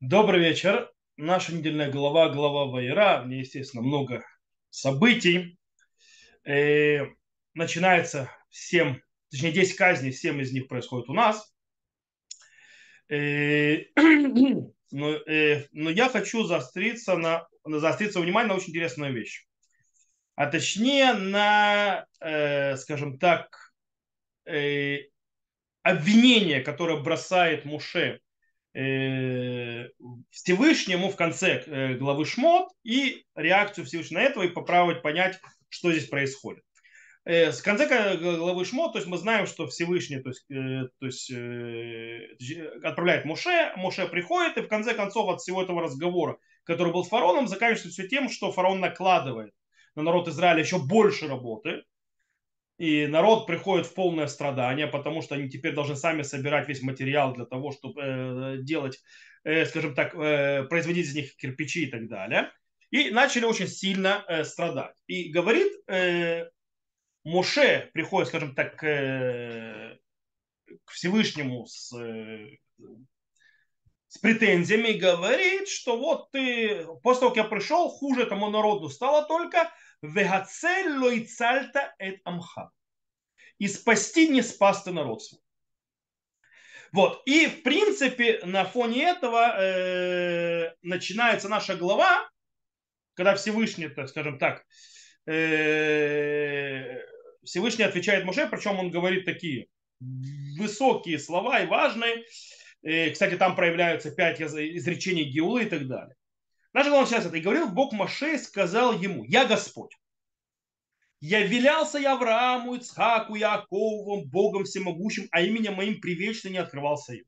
Добрый вечер. Наша недельная глава, глава Вайра. В ней, естественно, много событий. Э, начинается 7, точнее 10 казней, 7 из них происходит у нас. Э, но, э, но я хочу заостриться на, заостриться внимание на очень интересную вещь. А точнее на, э, скажем так, э, обвинение, которое бросает Муше Всевышнему в конце э, главы Шмот и реакцию Всевышнего на этого и попробовать понять, что здесь происходит. Э, с конца главы Шмот, то есть мы знаем, что Всевышний то есть, то есть, отправляет Муше, Муше приходит, и в конце концов от всего этого разговора, который был с фараоном, заканчивается все тем, что фараон накладывает на народ Израиля еще больше работы, и народ приходит в полное страдание, потому что они теперь должны сами собирать весь материал для того, чтобы э, делать, э, скажем так, э, производить из них кирпичи и так далее. И начали очень сильно э, страдать. И говорит, э, Моше приходит, скажем так, э, к Всевышнему с, э, с претензиями говорит, что вот ты, после того, как я пришел, хуже этому народу стало только, Вегацель лойцальта эт амха. И спасти не спас ты народ свой. Вот. И, в принципе, на фоне этого э, начинается наша глава, когда Всевышний, так скажем так, э, Всевышний отвечает Муше, причем он говорит такие высокие слова и важные. Э, кстати, там проявляются пять изречений Геулы и так далее. Наша глава сейчас это. И говорил Бог Маше, сказал ему, я Господь. Я велялся я Аврааму, Ицхаку, Якову, Богом всемогущим, а именем моим привечно не открывался им.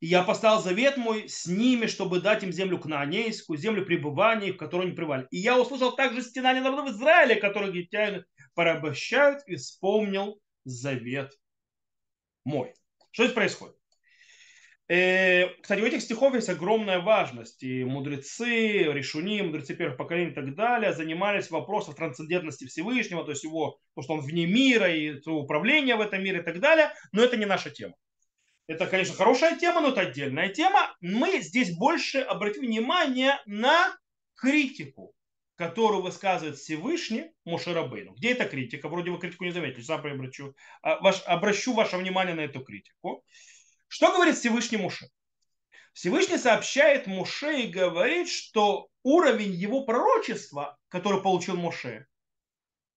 И я поставил завет мой с ними, чтобы дать им землю кнаанейскую, землю пребывания, в которой они пребывали. И я услышал также стенание народов Израиля, которые египтяне порабощают, и вспомнил завет мой. Что здесь происходит? Э, кстати, у этих стихов есть огромная важность. И мудрецы, решуни, мудрецы первых поколений и так далее занимались вопросом трансцендентности Всевышнего, то есть его, то, что он вне мира и управление в этом мире и так далее. Но это не наша тема. Это, конечно, хорошая тема, но это отдельная тема. Мы здесь больше обратим внимание на критику, которую высказывает Всевышний Мошерабейну. Где эта критика? Вроде вы критику не заметили, сам обращу, а, обращу ваше внимание на эту критику. Что говорит Всевышний Муше? Всевышний сообщает Муше и говорит, что уровень его пророчества, который получил Муше,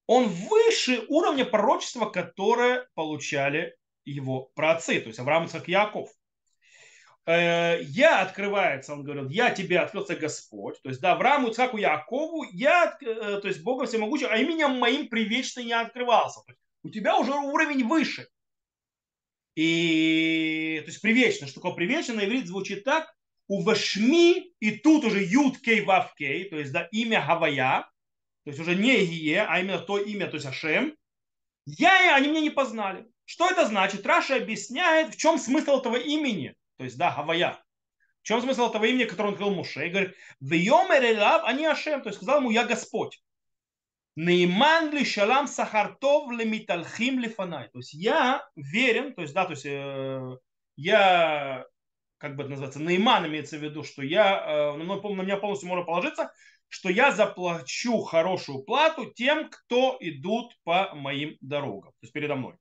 он выше уровня пророчества, которое получали его праотцы, то есть Авраам, Исаак, Яков. Э, я открывается, он говорит, я тебе открылся Господь, то есть да, Аврааму, Ицхаку, Якову, я, э, то есть Бога всемогущего, а именем моим привечно не открывался. у тебя уже уровень выше. И, то есть привечно, что такое привечно, на иврит звучит так, у Вашми, и тут уже Юд Кей Вав Кей, то есть да, имя Гавая, то есть уже не Ие, а именно то имя, то есть Ашем, я они меня не познали. Что это значит? Раша объясняет, в чем смысл этого имени, то есть да, Гавая. В чем смысл этого имени, которое он открыл Муше? И говорит, в Йомер они Ашем, то есть сказал ему, я Господь. Нейман ли шалам сахартов ли миталхим ли фанай. То есть я верен, то есть да, то есть э, я, как бы это называется, Нейман имеется в виду, что я, э, на, на меня полностью можно положиться, что я заплачу хорошую плату тем, кто идут по моим дорогам, то есть передо мной.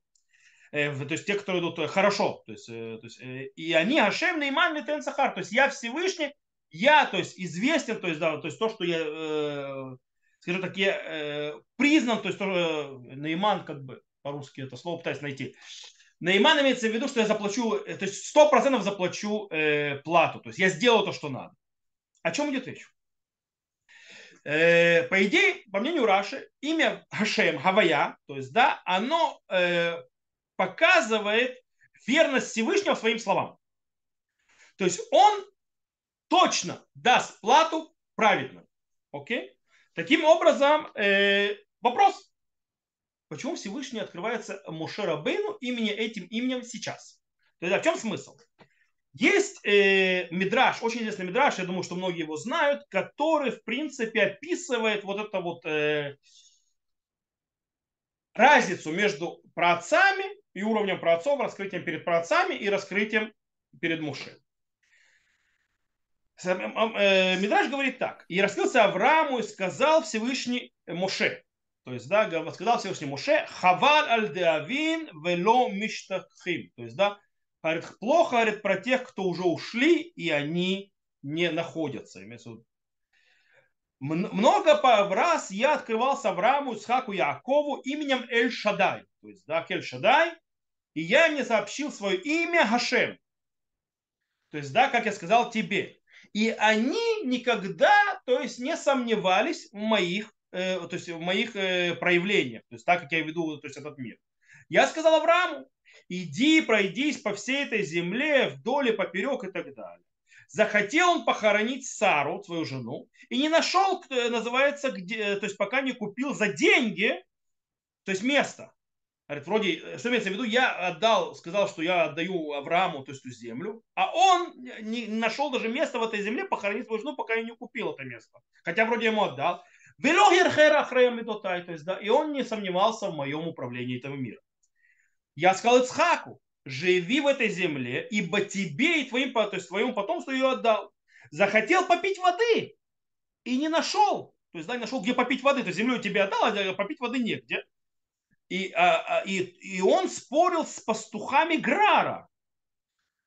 Э, то есть те, кто идут э, хорошо. То есть, э, то есть, э, и они Ашем Нейман Литен Сахар. То есть я Всевышний, я то есть известен, то есть, да, то есть то, что я э, скажем так, я э, признан, то есть тоже э, Нейман, как бы по-русски это слово пытаюсь найти. Нейман имеется в виду, что я заплачу, э, то есть сто процентов заплачу э, плату, то есть я сделал то, что надо. О чем идет речь? Э, по идее, по мнению Раши, имя Хашем, Хавая, то есть, да, оно э, показывает верность Всевышнего своим словам. То есть он точно даст плату праведно. Окей? Таким образом, э, вопрос, почему Всевышний открывается Мушера Бейну имени этим именем сейчас? То есть, а в чем смысл? Есть э, мидраж, очень известный мидраж, я думаю, что многие его знают, который, в принципе, описывает вот это вот э, разницу между праотцами и уровнем праотцов, раскрытием перед праотцами и раскрытием перед Муше. Э, Мидраж говорит так. И раскрылся Аврааму и сказал Всевышний Моше. То есть, да, сказал Всевышний Моше, хаваль аль деавин вело миштахим. То есть, да, говорит, плохо говорит про тех, кто уже ушли, и они не находятся. Много по раз я открывался Аврааму, Исхаку, Якову именем Эль Шадай. То есть, да, Эль Шадай. И я не сообщил свое имя Хашем. То есть, да, как я сказал тебе. И они никогда, то есть, не сомневались в моих, э, то есть, в моих э, проявлениях. То есть, так как я веду то есть, этот мир. Я сказал Аврааму, иди, пройдись по всей этой земле, вдоль и поперек и так далее. Захотел он похоронить Сару, свою жену, и не нашел, называется, где, то есть пока не купил за деньги, то есть место. Говорит, вроде, что имеется в виду, я отдал, сказал, что я отдаю Аврааму, то есть эту землю, а он не нашел даже место в этой земле похоронить свою жену, пока я не купил это место. Хотя вроде ему отдал. То есть, да, и он не сомневался в моем управлении этого мира. Я сказал Ицхаку, живи в этой земле, ибо тебе и твоим, то есть твоему потомству ее отдал. Захотел попить воды и не нашел. То есть, да, не нашел, где попить воды. То есть землю тебе отдал, а попить воды негде. И, а, а, и, и он спорил с пастухами Грара.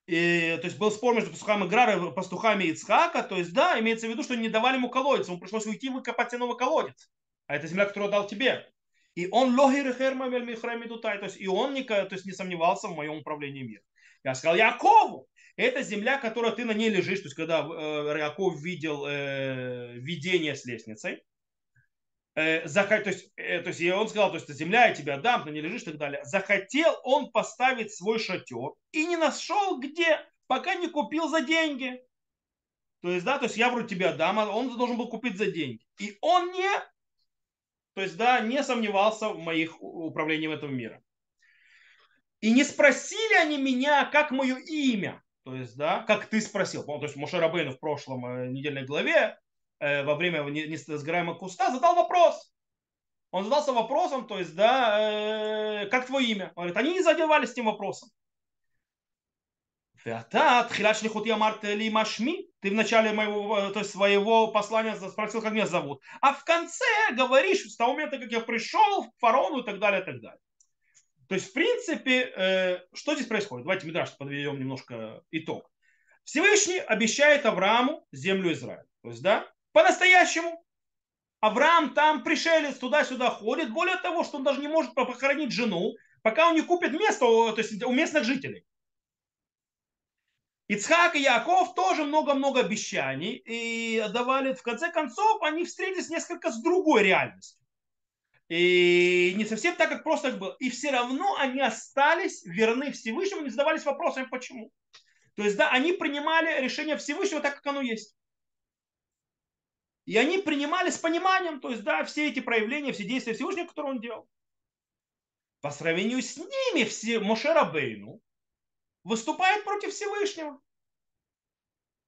И, то есть был спор между пастухами Грара и пастухами Ицхака. То есть, да, имеется в виду, что не давали ему колодец. Ему пришлось уйти выкопать новый колодец. А это земля, которую дал тебе. И он логир то есть и он не, то есть не сомневался в моем управлении миром. Я сказал Якову, это земля, которая ты на ней лежишь, то есть когда э, Яков видел э, видение с лестницей, э, то, есть, то есть он сказал, то есть земля я тебе отдам, ты не лежишь и так далее. Захотел он поставить свой шатер и не нашел где, пока не купил за деньги. То есть, да, то есть я вроде тебе отдам, а он должен был купить за деньги. И он не то есть, да, не сомневался в моих управлением этого мира. И не спросили они меня, как мое имя. То есть, да, как ты спросил. То есть, Моше Рабейну в прошлом э, недельной главе э, во время несгораемого куста задал вопрос. Он задался вопросом, то есть, да, э, как твое имя? Он говорит, они не задевались этим вопросом. Ты в начале моего, то есть своего послания спросил, как меня зовут. А в конце говоришь, с того момента, как я пришел к фараону и так далее, и так далее. То есть, в принципе, э, что здесь происходит? Давайте, Мидраш, подведем немножко итог. Всевышний обещает Аврааму землю Израиля. То есть, да, по-настоящему. Авраам там пришелец, туда-сюда ходит. Более того, что он даже не может похоронить жену, пока он не купит место то есть, у местных жителей. Ицхак и Яков тоже много-много обещаний и давали, в конце концов, они встретились несколько с другой реальностью. И не совсем так, как просто было. И все равно они остались верны Всевышнему, не задавались вопросами, почему. То есть, да, они принимали решение Всевышнего так, как оно есть. И они принимали с пониманием, то есть, да, все эти проявления, все действия Всевышнего, которые он делал. По сравнению с ними, все Моше Рабейну, выступает против Всевышнего.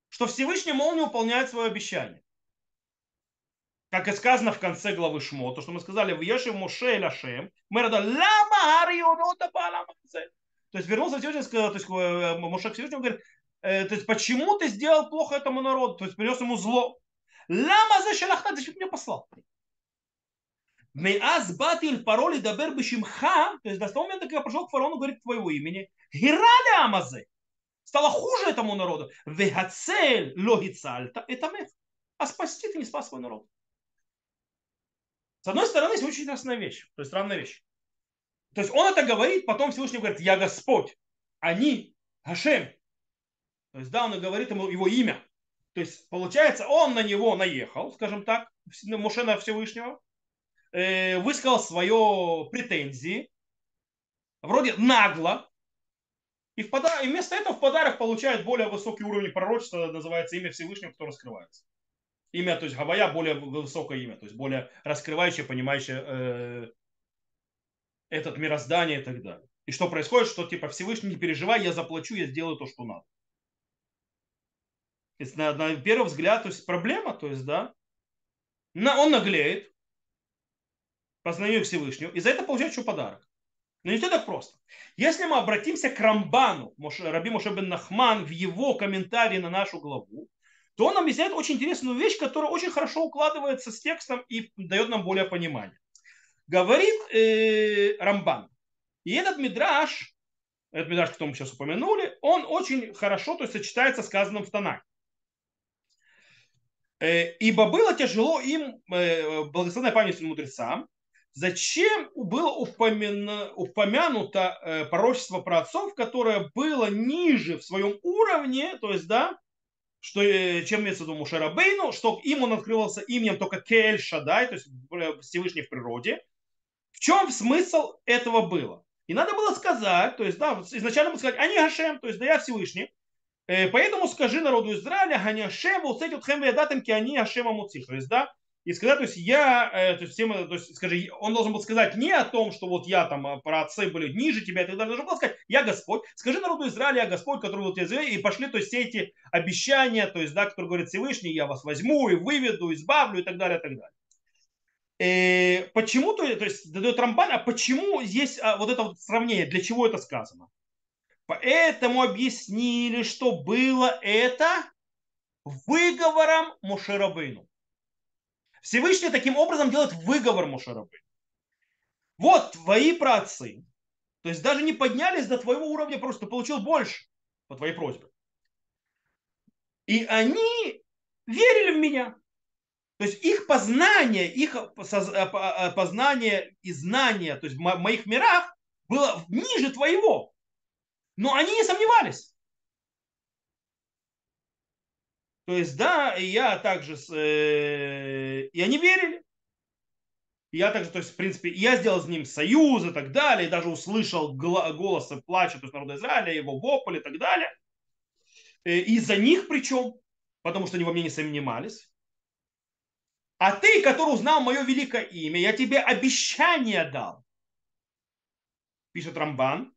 Что Всевышний, мол, не выполняет свое обещание. Как и сказано в конце главы Шмо, то, что мы сказали, в Ешев Моше и Лашем, мы рада лама То есть вернулся Всевышний, сказал, то есть э, Моше к Всевышнему говорит, э, то есть почему ты сделал плохо этому народу, то есть принес ему зло. Лама за шелахта, зачем ты меня послал? Меаз батил пароли дабер бешимха, то есть до того момента, когда пришел к фараону, говорит твоего имени, Гирали Амазе. Стало хуже этому народу. Вегацель логицальта это мех. А спасти ты не спас свой народ. С одной стороны, есть очень интересная вещь. То есть странная вещь. То есть он это говорит, потом Всевышний говорит, я Господь. Они, Хашем. То есть да, он говорит ему его имя. То есть получается, он на него наехал, скажем так, Мушена Всевышнего, э, высказал свое претензии, вроде нагло, и, в подар... и вместо этого в подарок получает более высокий уровень пророчества, называется имя Всевышнего, которое раскрывается. Имя, то есть Гавая, более высокое имя, то есть более раскрывающее, понимающее э, этот мироздание и так далее. И что происходит, что типа Всевышний, не переживай, я заплачу, я сделаю то, что надо. Есть, на, на первый взгляд, то есть проблема, то есть, да, на, он наглеет по знанию Всевышнего, и за это получает еще подарок. Но не все так просто. Если мы обратимся к Рамбану, Раби Моше бен Нахман, в его комментарии на нашу главу, то он объясняет очень интересную вещь, которая очень хорошо укладывается с текстом и дает нам более понимание. Говорит э, Рамбан. И этот мидраж, этот мидраж, который мы сейчас упомянули, он очень хорошо то есть, сочетается с сказанным в Танах. Э, ибо было тяжело им, э, благословенная память мудрецам, зачем было упомянуто э, пророчество про отцов, которое было ниже в своем уровне, то есть, да, что, чем имеется в виду Мушарабейну, что им он открывался именем только Кель Шадай, то есть Всевышний в природе. В чем смысл этого было? И надо было сказать, то есть, да, изначально было сказать, они Гашем, то есть, да я Всевышний, поэтому скажи народу Израиля, Ганя Шем, вот эти вот хэм ведатам, они Ашема Муцих. То есть, да, и сказать, то есть я, э, то есть, всем, то есть, скажи, он должен был сказать не о том, что вот я там, э, про отцы были ниже тебя далее, должен был сказать, я Господь, скажи народу Израиля, я Господь, который вот тебя и пошли, то есть, все эти обещания, то есть, да, которые говорит Всевышний, я вас возьму и выведу, избавлю и так далее, и так далее. И почему, то, то есть, дает Рамбан, а почему есть а, вот это вот сравнение, для чего это сказано? Поэтому объяснили, что было это выговором Мушерабыну. Всевышний таким образом делает выговор Мушерабыну. Вот твои праотцы, то есть даже не поднялись до твоего уровня, просто получил больше по твоей просьбе. И они верили в меня. То есть их познание, их познание и знание, то есть в моих мирах было ниже твоего. Но они не сомневались. То есть, да, и я также, э, и они верили. я также, то есть, в принципе, я сделал с ним союз и так далее, и даже услышал голос плача, то есть народа Израиля, его вопль и так далее. Э, из-за них причем, потому что они во мне не сомневались. А ты, который узнал мое великое имя, я тебе обещание дал. Пишет Рамбан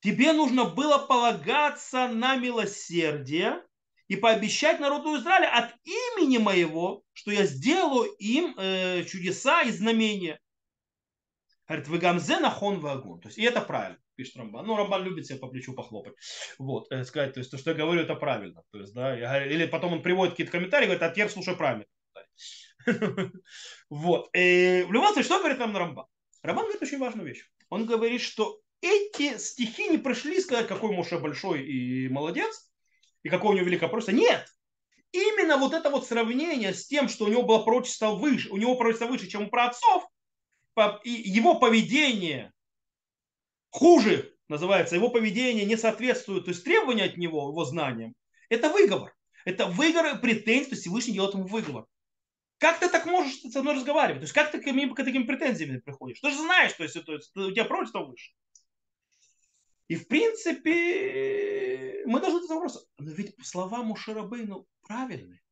тебе нужно было полагаться на милосердие и пообещать народу Израиля от имени моего, что я сделаю им э, чудеса и знамения. Говорит, вы гамзе нахон вагон. То есть, и это правильно, пишет Рамбан. Ну, Рамбан любит себе по плечу похлопать. Вот, э, сказать, то есть, то, что я говорю, это правильно. То есть, да, я, или потом он приводит какие-то комментарии, говорит, а теперь слушай правильно. Вот. И в любом случае, что говорит нам Рамбан? Рамбан говорит очень важную вещь. Он говорит, что эти стихи не пришли сказать, какой Моше большой и молодец, и какой у него великое пророчество. Нет! Именно вот это вот сравнение с тем, что у него было пророчество выше, у него пророчество выше, чем у праотцов, и его поведение хуже, называется, его поведение не соответствует, то есть требования от него, его знаниям, это выговор. Это выговор претензий, то есть Всевышний делает ему выговор. Как ты так можешь со мной разговаривать? То есть как ты к, к таким претензиями приходишь? Ты же знаешь, то есть, то есть у тебя пророчество выше. И в принципе мы должны задать вопрос, но ведь слова Мушарабейну правильные.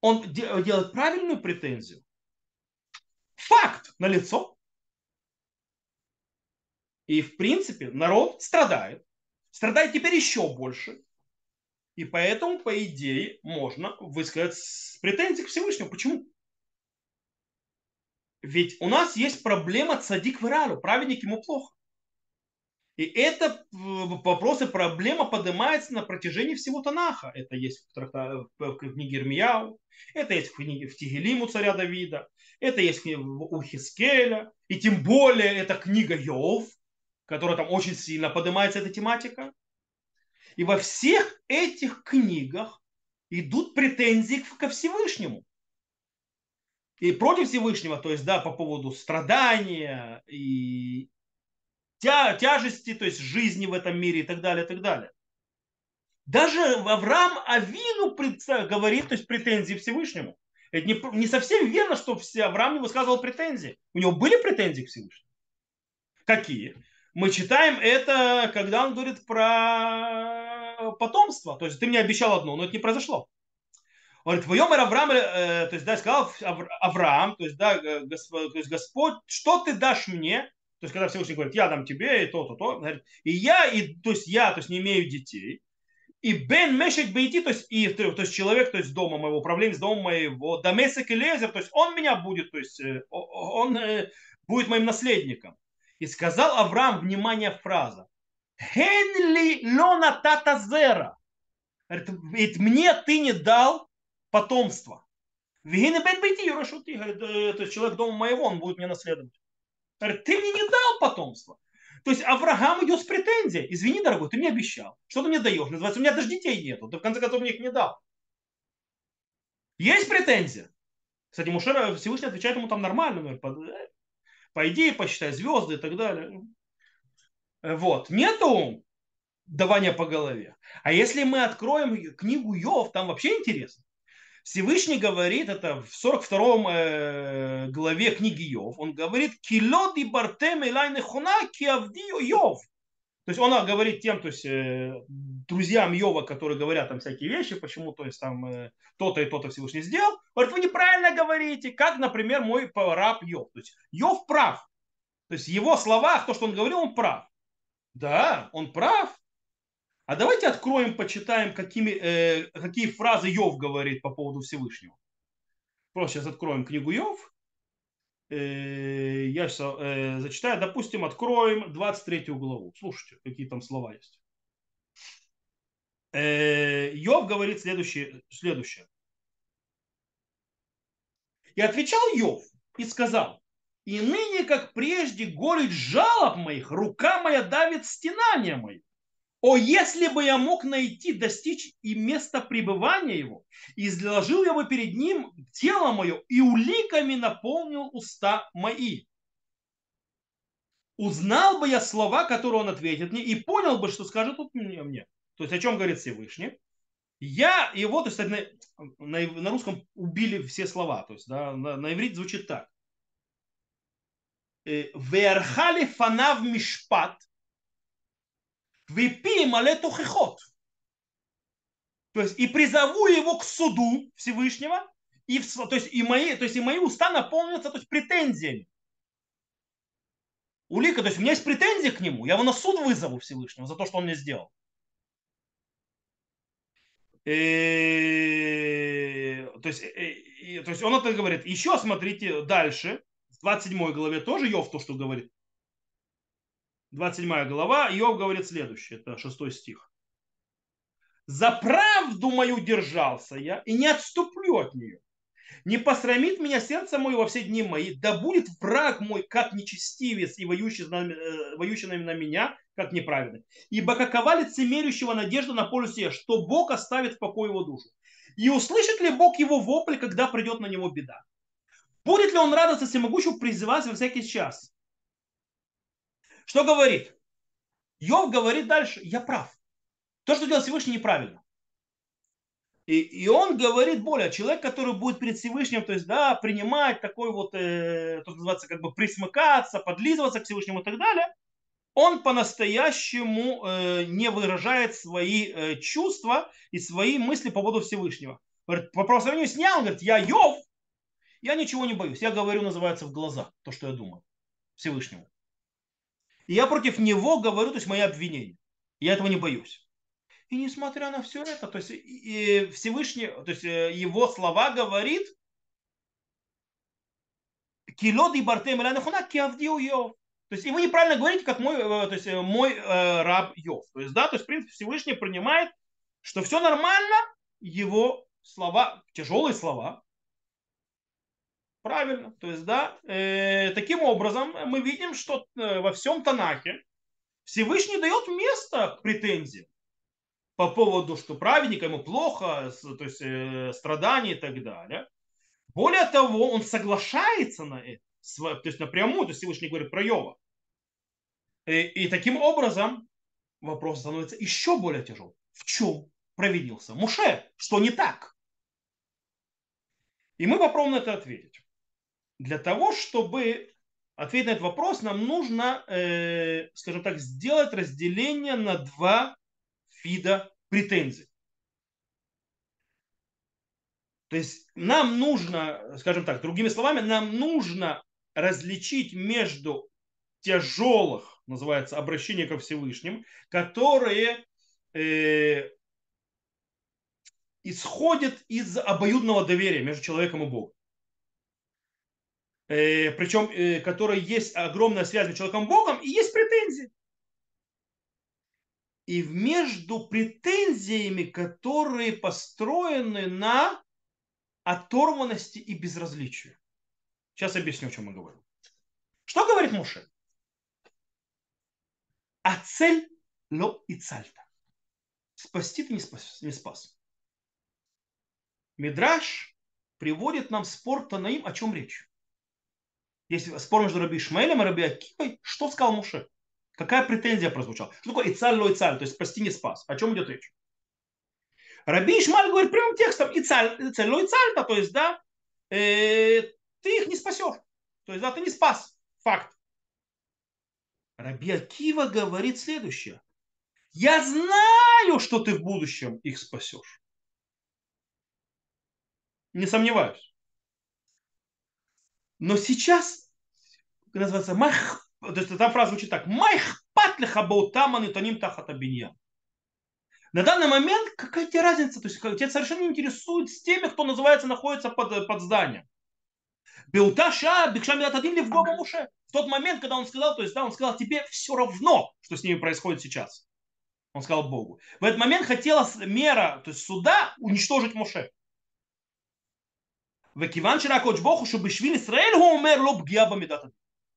Он делает правильную претензию. Факт на лицо. И в принципе народ страдает. Страдает теперь еще больше. И поэтому, по идее, можно высказать претензии к Всевышнему. Почему? Ведь у нас есть проблема цадик в Иралу. Праведник ему плохо. И это вопрос и проблема поднимается на протяжении всего Танаха. Это есть в, тракта, в книге Ирмияу, это есть в книге в Тигелиму царя Давида, это есть у Хискеля, и тем более это книга Йов, которая там очень сильно поднимается эта тематика. И во всех этих книгах идут претензии ко Всевышнему. И против Всевышнего, то есть, да, по поводу страдания и, тя, тяжести, то есть жизни в этом мире и так далее, и так далее. Даже Авраам Авину говорит, то есть претензии Всевышнему. Это не, не совсем верно, что все, Авраам не высказывал претензии. У него были претензии к Всевышнему. Какие? Мы читаем это, когда он говорит про потомство. То есть ты мне обещал одно, но это не произошло. Он говорит, Авраам, э, то есть, да, сказал Авраам, то есть, да, Господь, то есть, Господь, что ты дашь мне, то есть, когда Всевышний говорит, я дам тебе и то, то, то, говорит, и я, и, то есть я, то есть не имею детей, и бен мешек бейти, то есть, и, то есть человек, то есть дома моего, управление с домом моего, дамесек и лезер, то есть он меня будет, то есть э, он э, будет моим наследником. И сказал Авраам, внимание, фраза, Хенли лона тата зера. Говорит, мне ты не дал потомство. Вегины бен бейти, говорит, «Э, то есть человек дома моего, он будет мне наследовать. Говорит, ты мне не дал потомство. То есть Авраам идет с претензией. Извини, дорогой, ты мне обещал. Что ты мне даешь? Называется, у меня даже детей нету. Ты в конце концов мне их не дал. Есть претензия. Кстати, Мушера Всевышний отвечает ему там нормально. Говорит, «Э, пойди, посчитай звезды и так далее. Вот. Нету давания по голове. А если мы откроем книгу Йов, там вообще интересно. Всевышний говорит, это в 42 э, главе книги Йов, он говорит, килоди бартем элайны хуна киавдио Йов. То есть он говорит тем, то есть э, друзьям Йова, которые говорят там всякие вещи, почему то есть там э, то-то и то-то Всевышний сделал, говорит, вы неправильно говорите, как, например, мой раб Йов. То есть Йов прав. То есть в его словах, то, что он говорил, он прав. Да, он прав, а давайте откроем, почитаем, какими, э, какие фразы Йов говорит по поводу Всевышнего. Просто сейчас откроем книгу Йов. Э, я сейчас э, зачитаю. Допустим, откроем 23 главу. Слушайте, какие там слова есть. Э, Йов говорит следующее, следующее. И отвечал Йов и сказал, и ныне, как прежде, горечь жалоб моих, рука моя давит стенания мои. О, если бы я мог найти, достичь и место пребывания его, изложил я бы перед ним тело мое, и уликами наполнил уста мои. Узнал бы я слова, которые он ответит мне, и понял бы, что скажет тут мне. мне. То есть о чем говорит Всевышний. Я его, то есть на, на, на русском убили все слова, то есть да, на, на иврите звучит так. «Э, Верхали фанав мишпат, Випи мале тухихот. То есть и призову его к суду Всевышнего, и, то, есть, и мои, то есть и мои уста наполнятся то есть, претензиями. Улика, то есть у меня есть претензии к нему, я его на суд вызову Всевышнего за то, что он мне сделал. И, э, то, есть, и, э, то есть он это говорит. Еще смотрите дальше, в 27 главе тоже Йов то, что говорит. 27 глава, Иов говорит следующее, это 6 стих. «За правду мою держался я и не отступлю от нее. Не посрамит меня сердце мое во все дни мои, да будет враг мой, как нечестивец и воющий, э, воющий на меня, как неправедный. Ибо какова лицемерящего надежда на пользу себе, что Бог оставит в покое его душу. И услышит ли Бог его вопль, когда придет на него беда? Будет ли он радоваться всемогущему призывать во всякий час? Что говорит? Йов говорит дальше, я прав. То, что делал Всевышний, неправильно. И, и он говорит более, человек, который будет перед Всевышним, то есть, да, принимать такой вот, э, то, называется, как бы присмыкаться, подлизываться к Всевышнему и так далее, он по-настоящему э, не выражает свои э, чувства и свои мысли по поводу Всевышнего. Говорит, по сравнению с говорит, я Йов, я ничего не боюсь. Я говорю, называется, в глаза, то, что я думаю Всевышнему. И я против него говорю, то есть мои обвинения. Я этого не боюсь. И несмотря на все это, то есть и Всевышний, то есть э, его слова говорит, Килод и Бартем То есть и вы неправильно говорите, как мой, э, то есть э, мой э, раб Йов. То есть, да, то есть, в принципе, Всевышний принимает, что все нормально, его слова, тяжелые слова, Правильно. То есть, да, э, таким образом мы видим, что э, во всем Танахе Всевышний дает место претензиям по поводу, что праведника ему плохо, то есть э, страдания и так далее. Более того, он соглашается на это, то есть напрямую, то есть Всевышний говорит про Йова. И, и таким образом вопрос становится еще более тяжелым. В чем провинился Муше? Что не так? И мы попробуем на это ответить для того, чтобы ответить на этот вопрос, нам нужно, э, скажем так, сделать разделение на два вида претензий. То есть нам нужно, скажем так, другими словами, нам нужно различить между тяжелых, называется, обращения ко Всевышним, которые э, исходят из обоюдного доверия между человеком и Богом. Э, причем э, которой есть огромная связь между человеком и Богом, и есть претензии. и между претензиями, которые построены на оторванности и безразличии. Сейчас объясню, о чем мы говорим. Что говорит Муше? А цель ло и цальта. Спасти ты не спас. Не спас. Мидраш приводит нам спор Танаим, о чем речь. Есть спор между Раби Ишмаэлем и Раби Акивой. Что сказал Муше? Какая претензия прозвучала? Что такое Ицаль ло Ицаль, то есть спасти не спас? О чем идет речь? Раби Ишмаль говорит прямым текстом Ицаль, Ицаль ло Ицаль, то есть, да, э, ты их не спасешь. То есть, да, ты не спас. Факт. Раби Акива говорит следующее. Я знаю, что ты в будущем их спасешь. Не сомневаюсь. Но сейчас, называется, мах, то есть эта фраза звучит так. Майх патлиха баутаман и таним тахата На данный момент какая тебе разница? То есть тебя совершенно не интересует с теми, кто называется, находится под, под зданием. Беута ша бикшам ли в Муше. В тот момент, когда он сказал, то есть да, он сказал, тебе все равно, что с ними происходит сейчас. Он сказал Богу. В этот момент хотела мера, то есть суда, уничтожить Моше. Вакиван Ширакоч Богу, что Бешвиль Израиль умер лоб гьяба Говорит,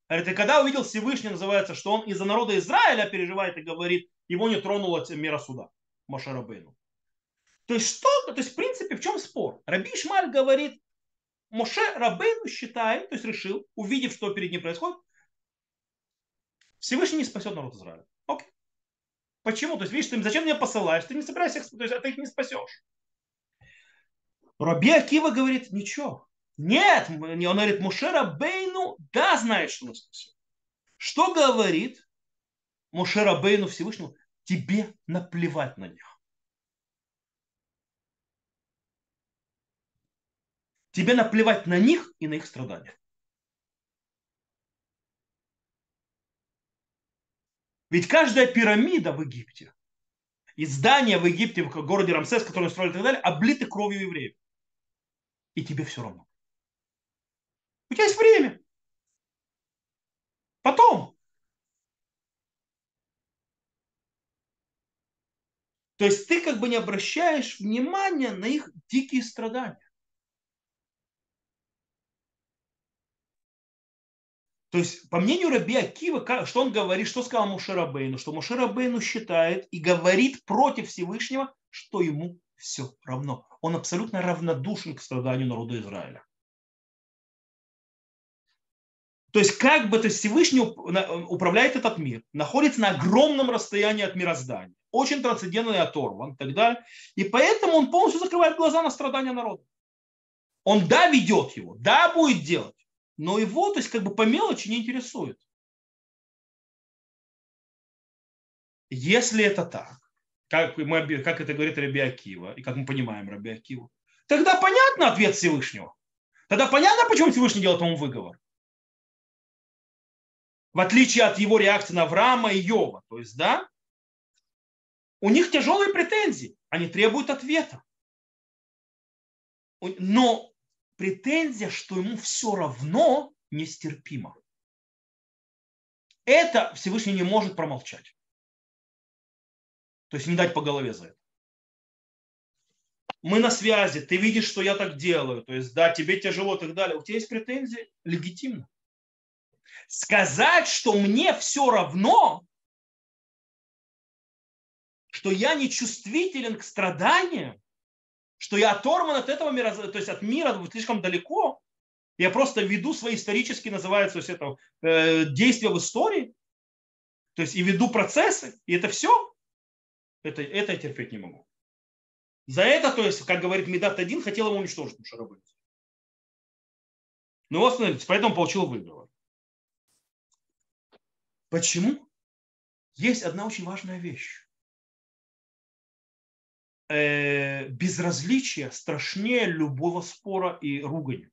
это когда увидел Всевышний, называется, что он из-за народа Израиля переживает и говорит, его не тронула мера суда. Мошарабейну. То есть что, то есть в принципе в чем спор? Раби Ишмаль говорит, Моше Рабейну считает, то есть решил, увидев, что перед ним происходит, Всевышний не спасет народ Израиля. Окей. Почему? То есть, видишь, ты, зачем меня посылаешь? Ты не собираешься, то есть, а ты их не спасешь. Раби Акива говорит, ничего. Нет, он говорит, Мушера Бейну, да, знает, что он спасет. Что говорит Мушера Бейну Всевышнему? Тебе наплевать на них. Тебе наплевать на них и на их страдания. Ведь каждая пирамида в Египте и здание в Египте, в городе Рамсес, который строили и так далее, облиты кровью евреев и тебе все равно. У тебя есть время. Потом. То есть ты как бы не обращаешь внимания на их дикие страдания. То есть, по мнению Раби Акива, что он говорит, что сказал Мушерабейну? Что Мушерабейну считает и говорит против Всевышнего, что ему все равно. Он абсолютно равнодушен к страданию народа Израиля. То есть как бы то Всевышний управляет этот мир, находится на огромном расстоянии от мироздания, очень трансцендентный оторван и так далее. И поэтому он полностью закрывает глаза на страдания народа. Он да ведет его, да будет делать, но его то есть как бы по мелочи не интересует. Если это так, как, мы, как это говорит Раби Акива, и как мы понимаем Раби Акиву, тогда понятно ответ Всевышнего. Тогда понятно, почему Всевышний делает ему выговор. В отличие от его реакции на Авраама и Йова. То есть, да, у них тяжелые претензии. Они требуют ответа. Но претензия, что ему все равно, нестерпима. Это Всевышний не может промолчать. То есть не дать по голове за это. Мы на связи, ты видишь, что я так делаю, то есть да, тебе тяжело и так далее. У тебя есть претензии, легитимно. Сказать, что мне все равно, что я не чувствителен к страданиям, что я оторван от этого мира, то есть от мира слишком далеко, я просто веду свои исторические, называется, то есть это, действия в истории, то есть и веду процессы, и это все, это, это я терпеть не могу. За это, то есть, как говорит Медат один, хотел его уничтожить Мушарабейн. Но вот смотрите, поэтому получил выговор. Почему? Есть одна очень важная вещь. Э, безразличие страшнее любого спора и ругани.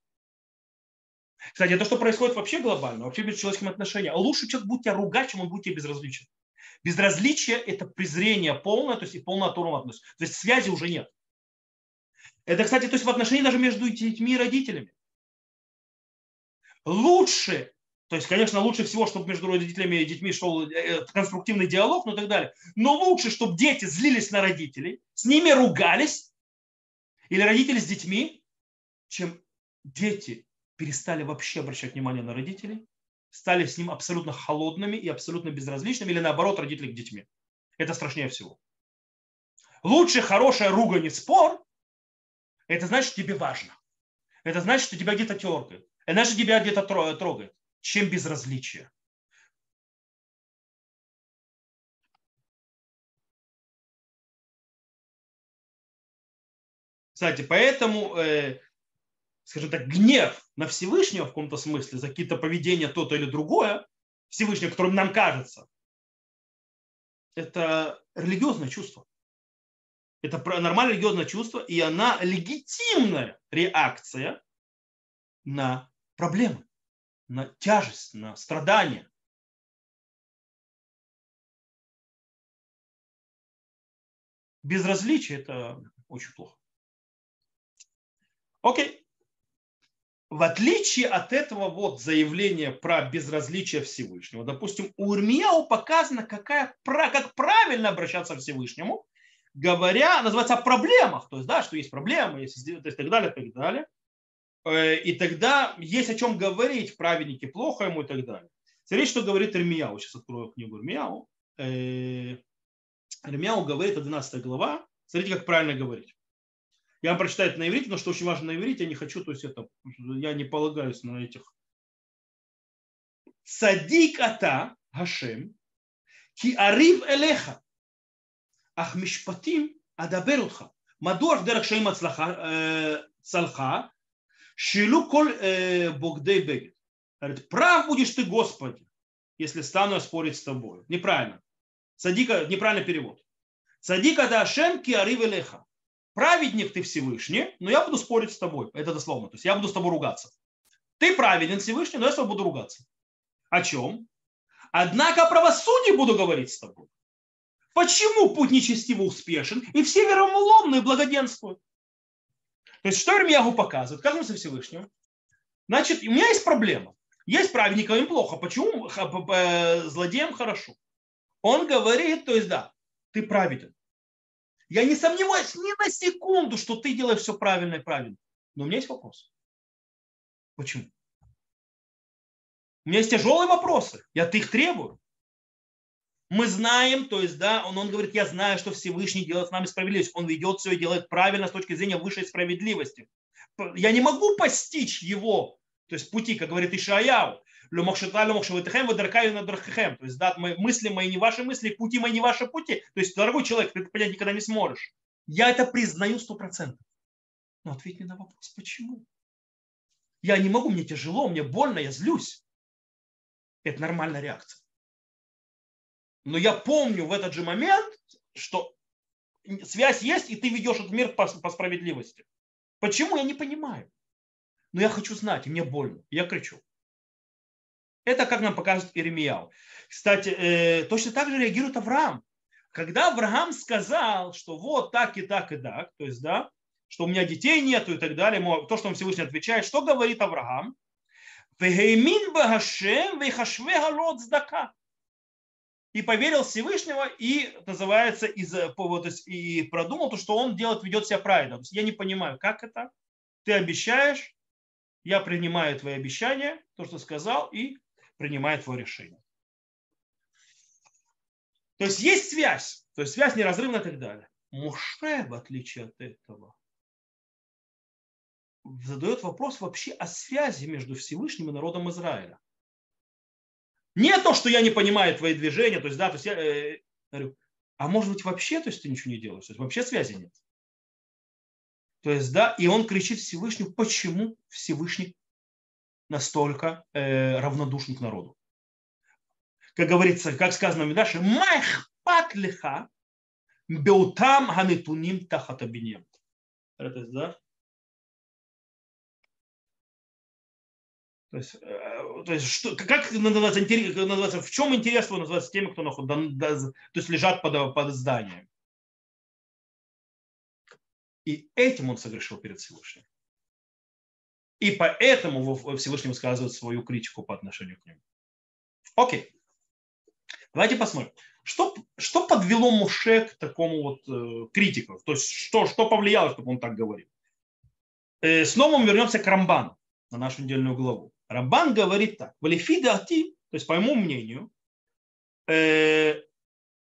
Кстати, это что происходит вообще глобально, вообще без человеческих отношений. Лучше человек будет тебя ругать, чем он будет тебе безразличен. Безразличие – это презрение полное, то есть и полная оторванность. То есть связи уже нет. Это, кстати, то есть в отношении даже между детьми и родителями. Лучше То есть, конечно, лучше всего, чтобы между родителями и детьми шел э, конструктивный диалог, ну и так далее. Но лучше, чтобы дети злились на родителей, с ними ругались, или родители с детьми, чем дети перестали вообще обращать внимание на родителей, стали с ним абсолютно холодными и абсолютно безразличными, или наоборот, родители к детьми. Это страшнее всего. Лучше хорошая ругань и спор, это значит, тебе важно. Это значит, что тебя где-то теркает. Это значит, тебя где-то трогает. Чем безразличие. Кстати, поэтому, э, скажем так, гнев на Всевышнего в каком-то смысле за какие-то поведения то-то или другое, Всевышнего, которым нам кажется, это религиозное чувство. Это нормальное религиозное чувство, и она легитимная реакция на проблемы, на тяжесть, на страдания. Безразличие – это очень плохо. Окей. В отличие от этого вот заявления про безразличие Всевышнего, допустим, у Ирмияу показано, какая, как правильно обращаться к Всевышнему, говоря, называется о проблемах, то есть, да, что есть проблемы, есть, то есть, так далее, так далее. Э, и тогда есть о чем говорить, праведники плохо ему и так далее. Смотрите, что говорит Ирмияу. Сейчас открою книгу Ирмияу. Э, Ирмияу говорит, 11 глава. Смотрите, как правильно говорить. Я вам прочитаю это на иврите, но что очень важно на иврите, я не хочу, то есть это, я не полагаюсь на этих. Садик ата Гашем, ки арив элеха, ах мишпатим адаберутха. Мадуаш дерах шейм э, цалха, шилу коль э, богдей бегет. Говорит, прав будешь ты, Господи, если стану я спорить с тобой. Неправильно. Садика, неправильный перевод. Садика да Ашем ки арив элеха праведник ты Всевышний, но я буду спорить с тобой. Это дословно. То есть я буду с тобой ругаться. Ты праведен Всевышний, но я с тобой буду ругаться. О чем? Однако о правосудии буду говорить с тобой. Почему путь нечестиво успешен, и все вероломные благоденствуют? То есть, что Ирмиягу показывает? Кажется Всевышнему. Значит, у меня есть проблема. Есть праведникам им плохо. Почему злодеям хорошо? Он говорит, то есть, да, ты праведен. Я не сомневаюсь ни на секунду, что ты делаешь все правильно и правильно. Но у меня есть вопрос. Почему? У меня есть тяжелые вопросы. Я ты их требую. Мы знаем, то есть, да, он, он говорит, я знаю, что Всевышний делает с нами справедливость. Он ведет все и делает правильно с точки зрения высшей справедливости. Я не могу постичь его, то есть пути, как говорит Ишаяу. То есть, да, мысли мои не ваши мысли, пути мои не ваши пути. То есть, дорогой человек, ты это понять никогда не сможешь. Я это признаю сто процентов. Но ответь мне на вопрос, почему? Я не могу, мне тяжело, мне больно, я злюсь. Это нормальная реакция. Но я помню в этот же момент, что связь есть, и ты ведешь этот мир по, по справедливости. Почему, я не понимаю. Но я хочу знать, и мне больно. Я кричу. Это как нам показывает Иеремияу. Кстати, э, точно так же реагирует Авраам. Когда Авраам сказал, что вот так и так и так, то есть, да, что у меня детей нету и так далее, то, что он Всевышний отвечает, что говорит Авраам? И поверил Всевышнего и называется из, есть, и продумал то, что он делает, ведет себя правильно. Есть я не понимаю, как это. Ты обещаешь, я принимаю твои обещания, то, что сказал, и принимает твое решение. То есть есть связь, то есть связь неразрывна и так далее. Муше, в отличие от этого, задает вопрос вообще о связи между Всевышним и народом Израиля. Не то, что я не понимаю твои движения, то есть, да, то есть я э, говорю, а может быть вообще, то есть ты ничего не делаешь, то есть вообще связи нет. То есть, да, и он кричит Всевышнему, почему Всевышний настолько э, равнодушен к народу. Как говорится, как сказано в Медаше, «Майх патлиха беутам ханетуним тахатабинем». Это, да? То есть, э, то есть что, как называется, называется, в чем интерес его называется теми, кто нахуй, то есть лежат под, под зданием. И этим он согрешил перед Всевышним. И поэтому Всевышний высказывает свою критику по отношению к нему. Окей. Давайте посмотрим. Что, что подвело Муше к такому вот э, критику? То есть что, что повлияло, чтобы он так говорил? Э, снова мы вернемся к Рамбану, на нашу недельную главу. Рамбан говорит так. Валифида Ати, то есть по моему мнению, э,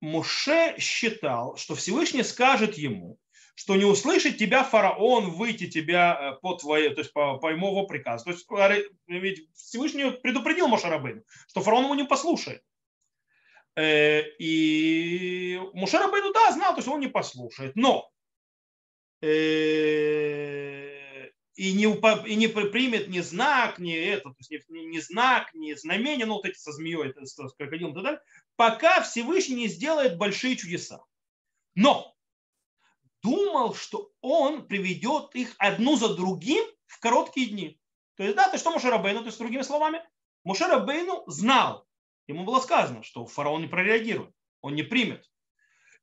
Муше считал, что Всевышний скажет ему, что не услышит тебя фараон выйти тебя э, по твоей, то есть по, по его приказу. То есть ведь Всевышний предупредил Мошарабейну, что фараон ему не послушает. Э, и Мушарабейну, да, знал, то есть он не послушает. Но э, и не, и не примет ни знак, ни это, то есть ни, ни знак, ни знамение, ну вот эти со змеей, с крокодилом и так далее, пока Всевышний не сделает большие чудеса. Но думал, что он приведет их одну за другим в короткие дни. То есть, да, то что Мушарабейну, то есть другими словами, Мушарабейну знал, ему было сказано, что фараон не прореагирует, он не примет.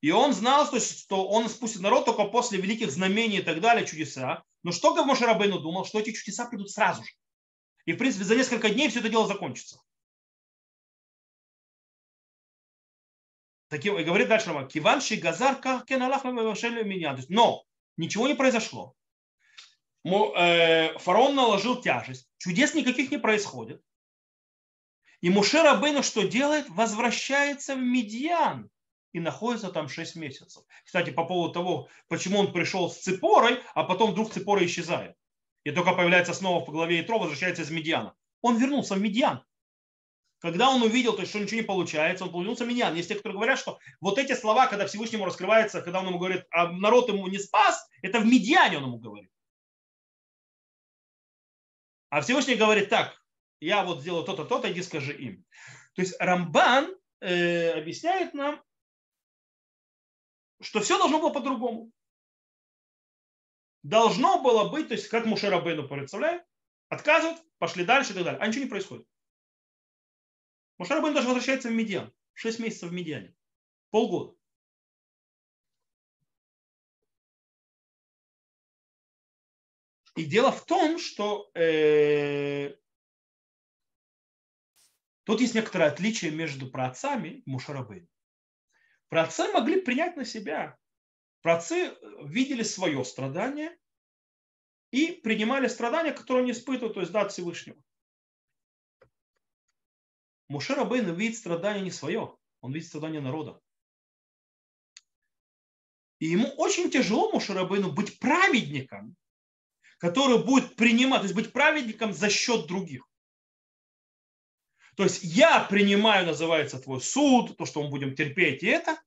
И он знал, что он спустит народ только после великих знамений и так далее, чудеса. Но что Мушарабейну думал, что эти чудеса придут сразу же. И, в принципе, за несколько дней все это дело закончится. Таким, и говорит дальше Рама, Киванши Газар меня. Но ничего не произошло. Э, фараон наложил тяжесть. Чудес никаких не происходит. И Мушер Абейну что делает? Возвращается в Медиан и находится там 6 месяцев. Кстати, по поводу того, почему он пришел с Ципорой, а потом вдруг Ципора исчезает. И только появляется снова в главе Итро, возвращается из Медиана. Он вернулся в Медиан. Когда он увидел, то есть, что ничего не получается, он вернулся в Медиан. Есть те, которые говорят, что вот эти слова, когда Всевышнему раскрывается, когда он ему говорит, а народ ему не спас, это в Медиане он ему говорит. А Всевышний говорит так, я вот сделал то-то, то-то, иди скажи им. То есть Рамбан э, объясняет нам, что все должно было по-другому. Должно было быть, то есть как Мушерабейну представляет, отказывают, пошли дальше и так далее. А ничего не происходит. Мушерабейну даже возвращается в Медиан. Шесть месяцев в Медиане. Полгода. И дело в том, что э, тут есть некоторое отличие между праотцами и Мушарабейн. Праотцы могли принять на себя. Праотцы видели свое страдание и принимали страдания, которые они испытывают, то есть дат Всевышнего. Муше Рабейн видит страдания не свое, он видит страдания народа. И ему очень тяжело Муше Рабейну быть праведником, который будет принимать, то есть быть праведником за счет других. То есть я принимаю, называется твой суд, то, что мы будем терпеть и это,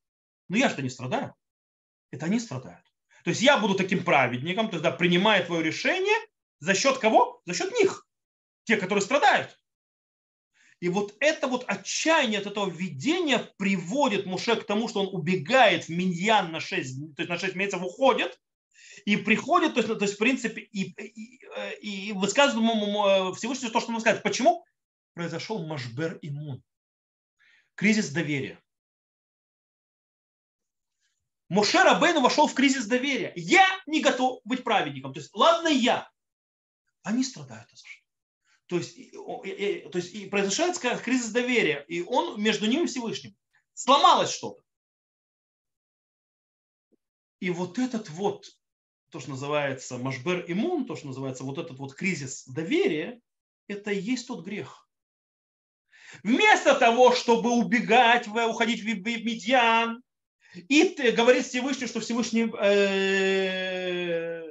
но я же-то не страдаю. Это они страдают. То есть я буду таким праведником, тогда принимая твое решение за счет кого? За счет них. Те, которые страдают. И вот это вот отчаяние от этого видения приводит Муше к тому, что он убегает в Миньян на 6, то есть на 6 месяцев уходит, и приходит, то есть, то есть в принципе, и, и, и высказывает Всевышний то, что он скажет. Почему? произошел Машбер иммун, кризис доверия. Моше Рабейну вошел в кризис доверия. Я не готов быть праведником. То есть, ладно я. Они страдают за что. То есть, то есть и произошел кризис доверия, и он между ним и Всевышним. Сломалось что-то. И вот этот вот, то, что называется Машбер иммун, то, что называется вот этот вот кризис доверия, это и есть тот грех. Вместо того, чтобы убегать, уходить в Медьян, и говорит Всевышний, что Всевышний э,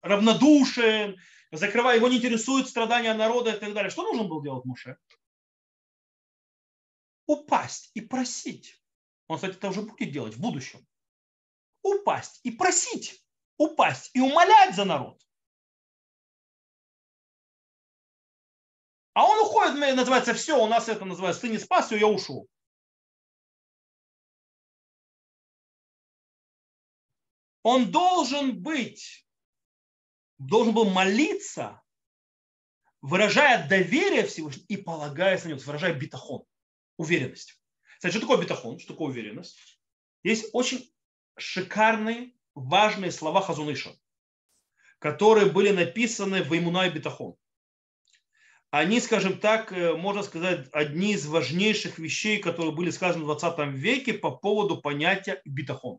равнодушен, закрывая, его не интересует страдания народа и так далее. Что нужно было делать Муше? Упасть и просить. Он, кстати, это уже будет делать в будущем. Упасть и просить. Упасть и умолять за народ. А он уходит, называется, все, у нас это называется, ты не спас, я ушел. Он должен быть, должен был молиться, выражая доверие Всевышнему и полагаясь на него, выражая битахон, уверенность. Кстати, что такое битахон, что такое уверенность? Есть очень шикарные, важные слова Хазуныша которые были написаны в Имуна и Бетахон. Они, скажем так, э, можно сказать, одни из важнейших вещей, которые были сказаны в 20 веке по поводу понятия битахон,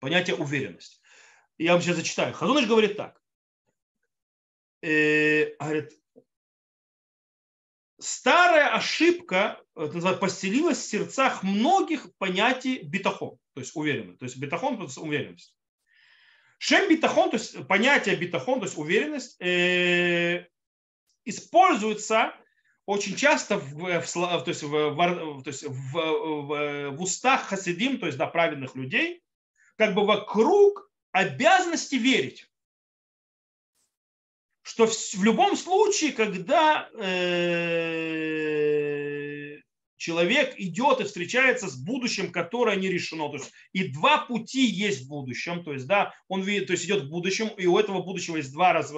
понятия уверенности. Я вам сейчас зачитаю. Хазуныш говорит так. Э, говорит, старая ошибка называется, постелилась в сердцах многих понятий битахон, то есть уверенность. То есть битахон – это уверенность. Шем битахон, то есть понятие битахон, то есть уверенность, э, используется очень часто в, в, то есть в, в, то есть в, в, в устах хасидим, то есть да, праведных людей, как бы вокруг обязанности верить что в, в любом случае, когда э, человек идет и встречается с будущим, которое не решено, то есть и два пути есть в будущем, то есть да, он видит, то есть идет в будущем, и у этого будущего есть два, раз,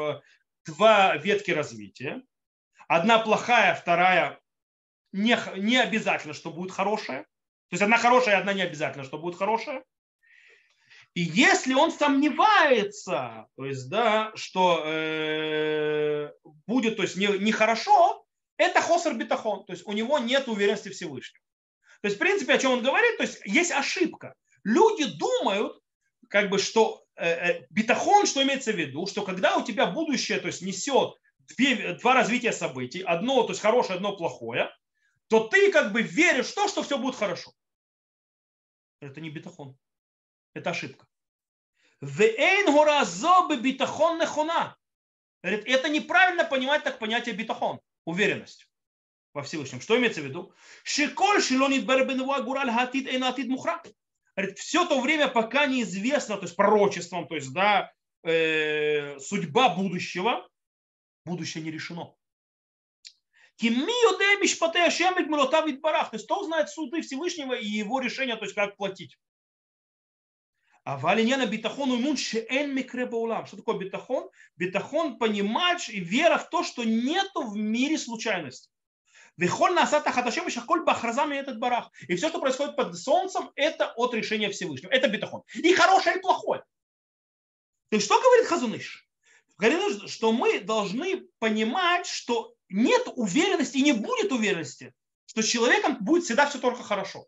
два ветки развития. Одна плохая, вторая не, не обязательно, что будет хорошая. То есть одна хорошая, одна не обязательно, что будет хорошая. И если он сомневается, то есть, да, что э, будет то есть, нехорошо, не, хорошо, это хосер битахон, то есть у него нет уверенности Всевышнего. То есть, в принципе, о чем он говорит, то есть есть ошибка. Люди думают, как бы, что э, э, битахон, что имеется в виду, что когда у тебя будущее, то есть несет две, два развития событий, одно, то есть хорошее, одно плохое, то ты как бы веришь в то, что все будет хорошо. Это не битахон. Это ошибка. Это неправильно понимать так понятие битахон, уверенность во Всевышнем. Что имеется в виду? Шиколь шилонит гураль хатид эйнатид мухра. Все то время, пока неизвестно, то есть пророчеством, то есть да, э, судьба будущего, будущее не решено. То есть кто знает суды Всевышнего и его решение, то есть как платить. А валиньяна битахон умун шеэн микре баулам. Что такое битахон? Битахон понимать и вера в то, что нету в мире случайности. Вихоль насата хаташем и шахоль бахразами этот барах. И все, что происходит под солнцем, это от решения Всевышнего. Это битахон. И хорошее, и плохое. То есть что говорит Хазуныш? Говорит, что мы должны понимать, что нет уверенности и не будет уверенности, что с человеком будет всегда все только хорошо.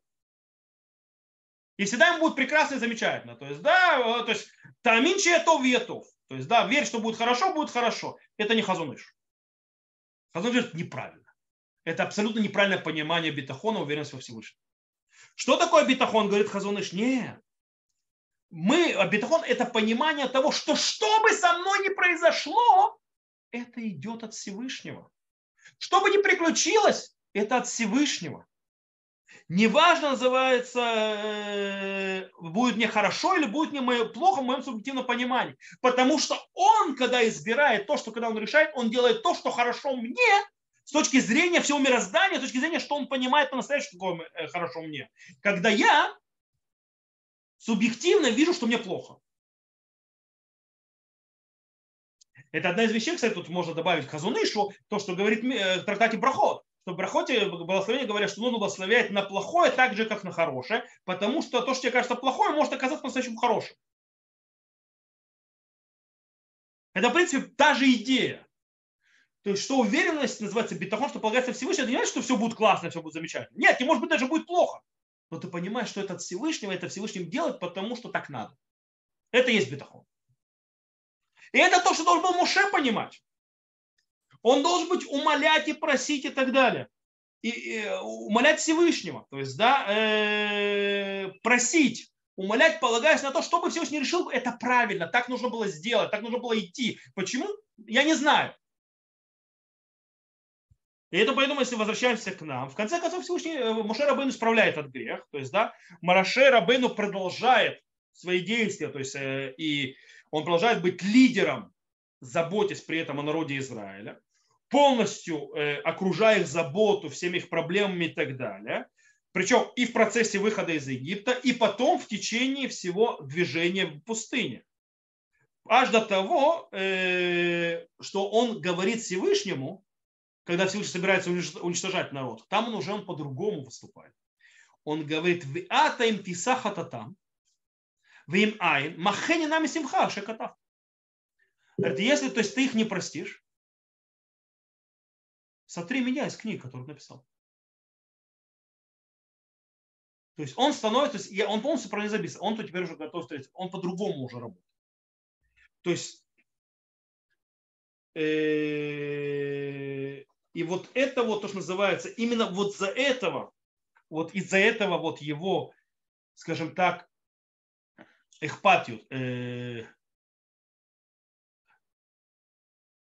И всегда ему будет прекрасно и замечательно. То есть, да, то есть, таминчи это ветов. То есть, да, верь, что будет хорошо, будет хорошо. Это не хазуныш. Хазуныш говорит, неправильно. Это абсолютно неправильное понимание бетахона, уверенность во Всевышнем. Что такое бетахон, говорит Хазуныш? Нет. Мы, а бетахон это понимание того, что что бы со мной ни произошло, это идет от Всевышнего. Что бы ни приключилось, это от Всевышнего неважно называется, э, будет мне хорошо или будет мне плохо в моем субъективном понимании. Потому что он, когда избирает то, что когда он решает, он делает то, что хорошо мне, с точки зрения всего мироздания, с точки зрения, что он понимает по-настоящему, что э, хорошо мне. Когда я субъективно вижу, что мне плохо. Это одна из вещей, кстати, тут можно добавить Казунышу, то, что говорит э, в трактате Брахот что в Брахоте благословения говорят, что нужно благословлять на плохое так же, как на хорошее, потому что то, что тебе кажется плохое, может оказаться по-настоящему хорошим. Это, в принципе, та же идея. То есть, что уверенность называется бетахон, что полагается Всевышнему, это не значит, что все будет классно, все будет замечательно. Нет, и может быть даже будет плохо. Но ты понимаешь, что это от Всевышнего, это Всевышним делать, потому что так надо. Это есть бетахон. И это то, что должен был Муше понимать. Он должен быть умолять и просить и так далее. И, и умолять Всевышнего. То есть, да, э, просить, умолять, полагаясь на то, чтобы Всевышний решил, это правильно, так нужно было сделать, так нужно было идти. Почему? Я не знаю. И это поэтому, если возвращаемся к нам, в конце концов Всевышний э, Моше Рабейну исправляет этот грех. То есть, да, Мараше Рабейну продолжает свои действия, то есть, э, и он продолжает быть лидером, заботясь при этом о народе Израиля полностью э, окружая их заботу всеми их проблемами и так далее. Причем и в процессе выхода из Египта, и потом в течение всего движения в пустыне. Аж до того, э, что он говорит Всевышнему, когда Всевышний собирается уничтожать народ, там он уже он по-другому выступает. Он говорит, вы ата им тисахататам, вы им айн, махени нами симха шекатав. Говорит, если то есть, ты их не простишь, сотри меня из книг, которые написал. То есть он становится, я, он полностью про записан, он то теперь уже готов встретиться, он по-другому уже работает. То есть э, и вот это вот то, что называется, именно вот за этого, вот из-за этого вот его, скажем так, эхпатию,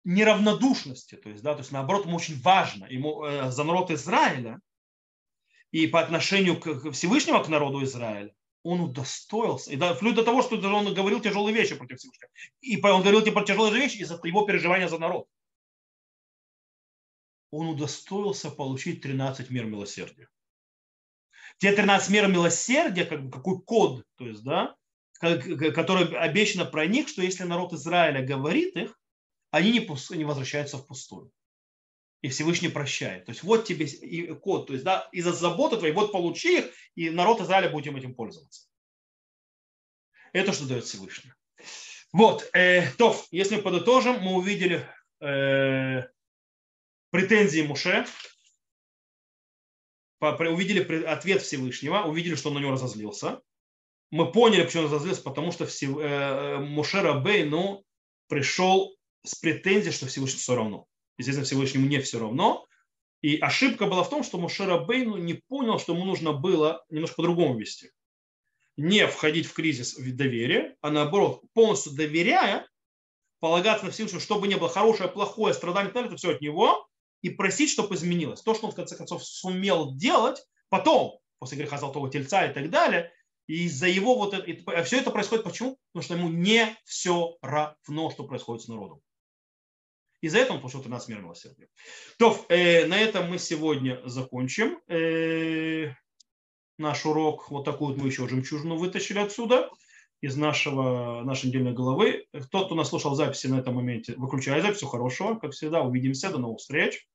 неравнодушности, то есть, да, то есть наоборот, ему очень важно, ему э, за народ Израиля и по отношению к Всевышнему, к народу Израиля, он удостоился, и да, вплоть до того, что он говорил тяжелые вещи против Всевышнего. И он говорил типа тяжелые вещи из-за его переживания за народ. Он удостоился получить 13 мер милосердия. Те 13 мер милосердия, как какой код, то есть, да, который обещано про них, что если народ Израиля говорит их, они не, пус, не возвращаются в пустую. И Всевышний прощает. То есть вот тебе код. То есть да, из-за заботы твоей, вот получи их, и народ Израиля будет этим пользоваться. Это что дает Всевышний. Вот, э, то, если подытожим, мы увидели э, претензии Муше, увидели ответ Всевышнего, увидели, что он на него разозлился. Мы поняли, почему он разозлился, потому что Всев... э, Муше Рабей, ну, пришел с претензией, что Всевышнему все равно. Естественно, Всевышнему не все равно. И ошибка была в том, что Мушера Бейну не понял, что ему нужно было немножко по-другому вести. Не входить в кризис доверия, а наоборот, полностью доверяя, полагаться на Всевышнего, чтобы не было хорошее, плохое, страдание, это все от него, и просить, чтобы изменилось. То, что он в конце концов сумел делать, потом, после греха Золотого Тельца и так далее, и из-за его вот это, а все это происходит почему? Потому что ему не все равно, что происходит с народом. И за это он получил 13 мер милосердия. То, э, на этом мы сегодня закончим э, наш урок. Вот такую вот мы еще жемчужину вытащили отсюда из нашего, нашей недельной головы. Тот, кто нас слушал записи на этом моменте, выключай запись. Всего хорошего. Как всегда, увидимся. До новых встреч.